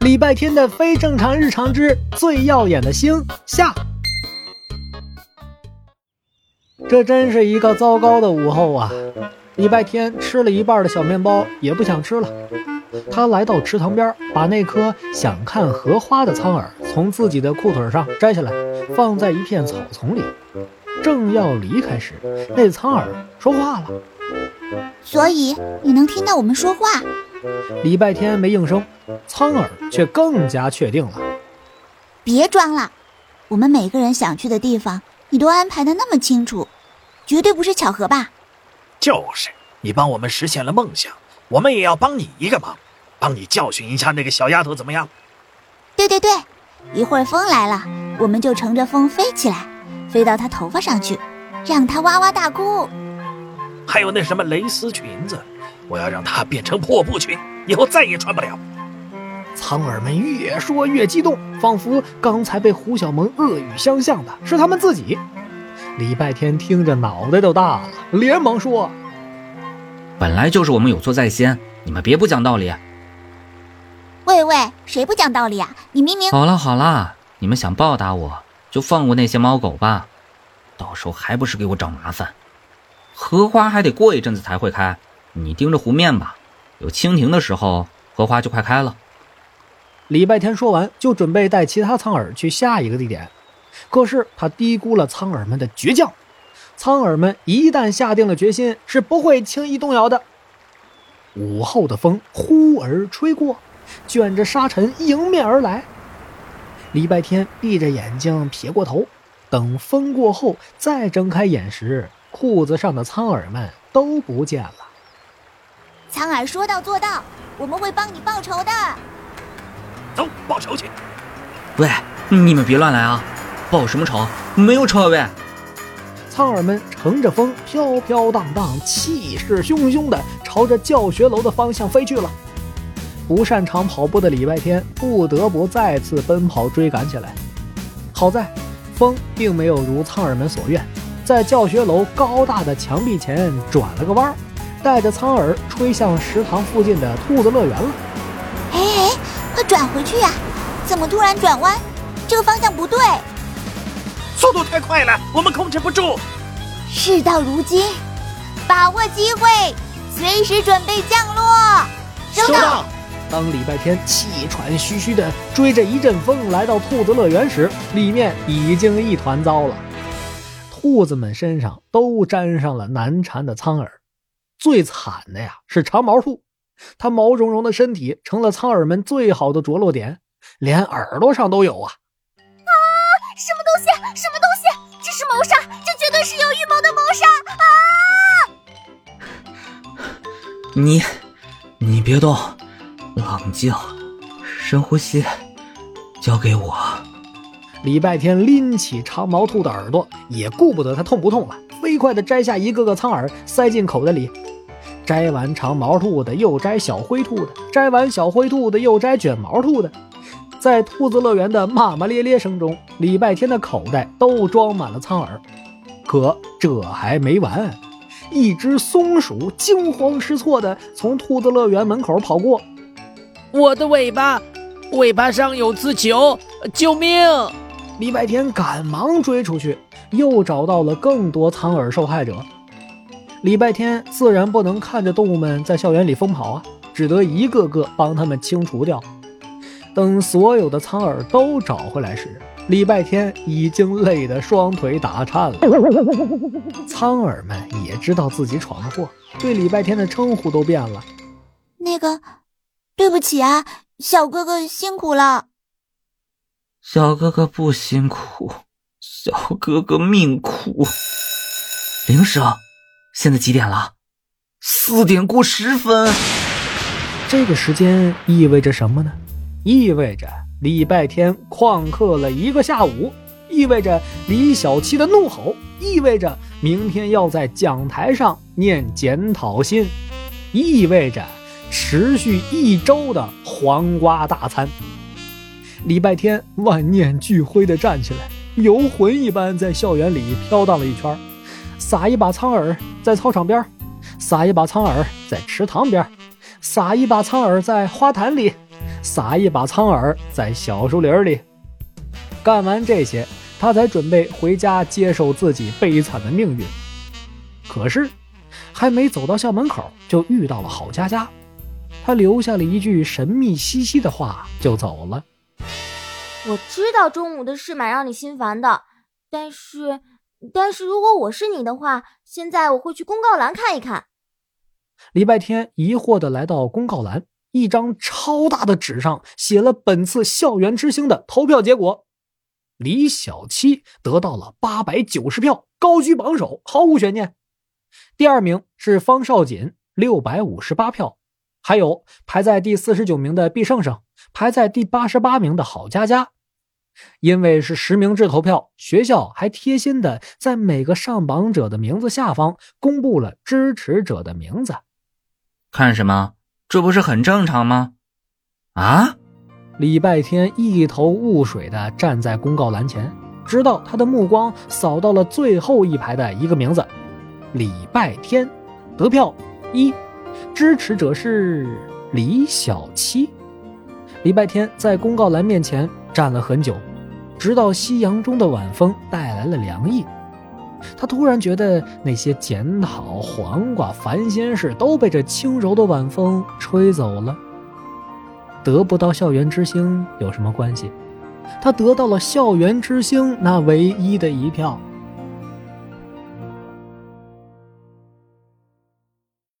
礼拜天的非正常日常之最耀眼的星下。这真是一个糟糕的午后啊！礼拜天吃了一半的小面包也不想吃了。他来到池塘边，把那颗想看荷花的苍耳从自己的裤腿上摘下来，放在一片草丛里。正要离开时，那苍耳说话了。所以你能听到我们说话？礼拜天没应声，苍耳却更加确定了。别装了，我们每个人想去的地方，你都安排的那么清楚，绝对不是巧合吧？就是，你帮我们实现了梦想，我们也要帮你一个忙，帮你教训一下那个小丫头，怎么样？对对对，一会儿风来了，我们就乘着风飞起来，飞到她头发上去，让她哇哇大哭。还有那什么蕾丝裙子，我要让它变成破布裙，以后再也穿不了。苍耳们越说越激动，仿佛刚才被胡小萌恶语相向的是他们自己。礼拜天听着脑袋都大了，连忙说：“本来就是我们有错在先，你们别不讲道理。”喂喂，谁不讲道理啊？你明明……好了好了，你们想报答我就放过那些猫狗吧，到时候还不是给我找麻烦？荷花还得过一阵子才会开，你盯着湖面吧，有蜻蜓的时候，荷花就快开了。礼拜天说完，就准备带其他苍耳去下一个地点。可是他低估了苍耳们的倔强，苍耳们一旦下定了决心，是不会轻易动摇的。午后的风忽而吹过，卷着沙尘迎面而来。礼拜天闭着眼睛撇过头，等风过后再睁开眼时，裤子上的苍耳们都不见了。苍耳说到做到，我们会帮你报仇的。走，报仇去！喂，你们别乱来啊！报什么仇？没有仇喂！苍耳们乘着风，飘飘荡荡，气势汹汹地朝着教学楼的方向飞去了。不擅长跑步的礼拜天不得不再次奔跑追赶起来。好在，风并没有如苍耳们所愿，在教学楼高大的墙壁前转了个弯，带着苍耳吹向食堂附近的兔子乐园了。哎哎，快转回去呀！怎么突然转弯？这个方向不对。速度太快了，我们控制不住。事到如今，把握机会，随时准备降落。收到。当礼拜天气喘吁吁地追着一阵风来到兔子乐园时，里面已经一团糟了。兔子们身上都沾上了难缠的苍耳，最惨的呀是长毛兔，它毛茸茸的身体成了苍耳们最好的着落点，连耳朵上都有啊。啊什么东西？什么东西？这是谋杀！这绝对是有预谋的谋杀！啊！你，你别动，冷静，深呼吸，交给我。礼拜天拎起长毛兔的耳朵，也顾不得它痛不痛了，飞快地摘下一个个苍耳，塞进口袋里。摘完长毛兔的，又摘小灰兔的；摘完小灰兔的，又摘卷毛兔的。在兔子乐园的骂骂咧咧声中，礼拜天的口袋都装满了苍耳。可这还没完，一只松鼠惊慌失措地从兔子乐园门口跑过。我的尾巴，尾巴上有刺球！救命！礼拜天赶忙追出去，又找到了更多苍耳受害者。礼拜天自然不能看着动物们在校园里疯跑啊，只得一个个帮他们清除掉。等所有的苍耳都找回来时，礼拜天已经累得双腿打颤了。苍耳们也知道自己闯了祸，对礼拜天的称呼都变了。那个，对不起啊，小哥哥辛苦了。小哥哥不辛苦，小哥哥命苦。铃声，现在几点了？四点过十分。这个时间意味着什么呢？意味着礼拜天旷课了一个下午，意味着李小七的怒吼，意味着明天要在讲台上念检讨信，意味着持续一周的黄瓜大餐。礼拜天万念俱灰的站起来，游魂一般在校园里飘荡了一圈，撒一把苍耳在操场边，撒一把苍耳在池塘边，撒一把苍耳在花坛里。撒一把苍耳在小树林里。干完这些，他才准备回家接受自己悲惨的命运。可是，还没走到校门口，就遇到了郝佳佳。他留下了一句神秘兮兮的话，就走了。我知道中午的事蛮让你心烦的，但是，但是如果我是你的话，现在我会去公告栏看一看。礼拜天疑惑的来到公告栏，一张超大的纸上写了本次校园之星的投票结果。李小七得到了八百九十票，高居榜首，毫无悬念。第二名是方少锦，六百五十八票。还有排在第四十九名的毕胜胜，排在第八十八名的郝佳佳。因为是实名制投票，学校还贴心的在每个上榜者的名字下方公布了支持者的名字。看什么？这不是很正常吗？啊！礼拜天一头雾水的站在公告栏前，直到他的目光扫到了最后一排的一个名字：礼拜天，得票一。支持者是李小七。礼拜天在公告栏面前站了很久，直到夕阳中的晚风带来了凉意，他突然觉得那些检讨、黄瓜、烦心事都被这轻柔的晚风吹走了。得不到校园之星有什么关系？他得到了校园之星那唯一的一票。